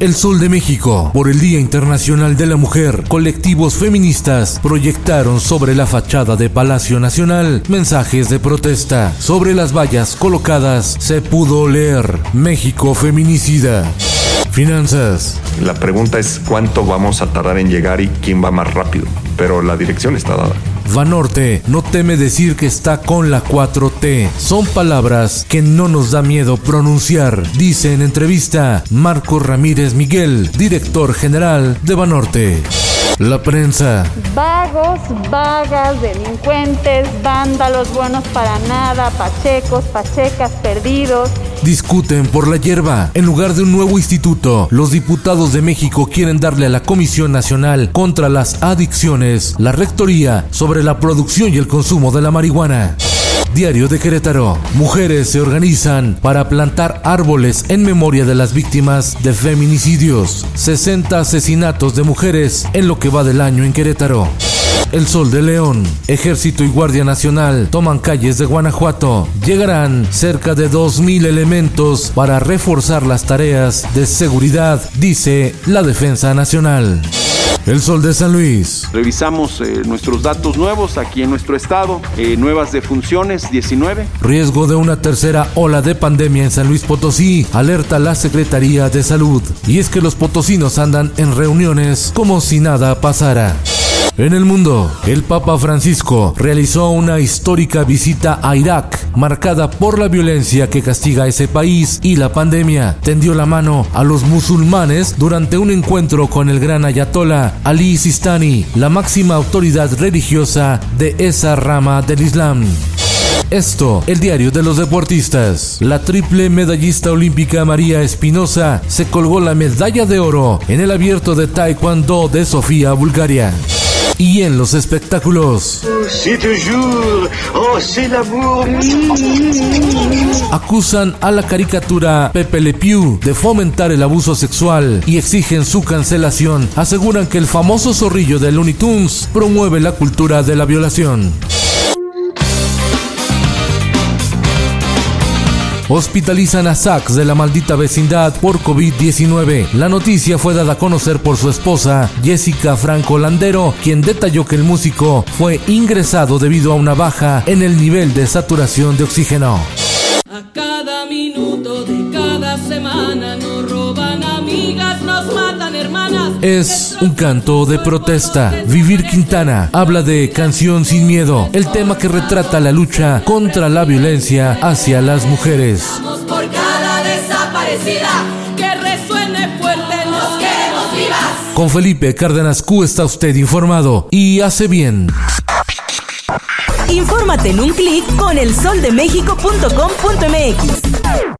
El Sol de México, por el Día Internacional de la Mujer, colectivos feministas proyectaron sobre la fachada de Palacio Nacional mensajes de protesta. Sobre las vallas colocadas se pudo leer México feminicida. Finanzas. La pregunta es cuánto vamos a tardar en llegar y quién va más rápido, pero la dirección está dada. Vanorte no teme decir que está con la 4T. Son palabras que no nos da miedo pronunciar, dice en entrevista Marco Ramírez Miguel, director general de Vanorte. La prensa. Vagos, vagas, delincuentes, vándalos, buenos para nada, pachecos, pachecas, perdidos. Discuten por la hierba. En lugar de un nuevo instituto, los diputados de México quieren darle a la Comisión Nacional contra las Adicciones la rectoría sobre la producción y el consumo de la marihuana. Diario de Querétaro. Mujeres se organizan para plantar árboles en memoria de las víctimas de feminicidios. 60 asesinatos de mujeres en lo que va del año en Querétaro. El Sol de León, Ejército y Guardia Nacional toman calles de Guanajuato. Llegarán cerca de 2.000 elementos para reforzar las tareas de seguridad, dice la Defensa Nacional. El Sol de San Luis. Revisamos eh, nuestros datos nuevos aquí en nuestro estado, eh, nuevas defunciones 19. Riesgo de una tercera ola de pandemia en San Luis Potosí, alerta la Secretaría de Salud. Y es que los potosinos andan en reuniones como si nada pasara. En el mundo, el Papa Francisco realizó una histórica visita a Irak, marcada por la violencia que castiga ese país y la pandemia. Tendió la mano a los musulmanes durante un encuentro con el gran ayatollah Ali Sistani, la máxima autoridad religiosa de esa rama del Islam. Esto, el diario de los deportistas. La triple medallista olímpica María Espinosa se colgó la medalla de oro en el abierto de Taekwondo de Sofía, Bulgaria. Y en los espectáculos. Acusan a la caricatura Pepe Le Pew de fomentar el abuso sexual y exigen su cancelación. Aseguran que el famoso zorrillo de Looney Tunes promueve la cultura de la violación. Hospitalizan a Sachs de la maldita vecindad por COVID-19. La noticia fue dada a conocer por su esposa, Jessica Franco Landero, quien detalló que el músico fue ingresado debido a una baja en el nivel de saturación de oxígeno. A cada minuto de cada semana nos roban amigas, nos matan hermanas. Es un canto de protesta. Vivir Quintana habla de Canción sin miedo, el tema que retrata la lucha contra la violencia hacia las mujeres. Vamos por cada desaparecida que resuene fuerte, nos queremos vivas. Con Felipe Cárdenas Q está usted informado y hace bien. Infórmate en un clic con elsoldemexico.com.mx.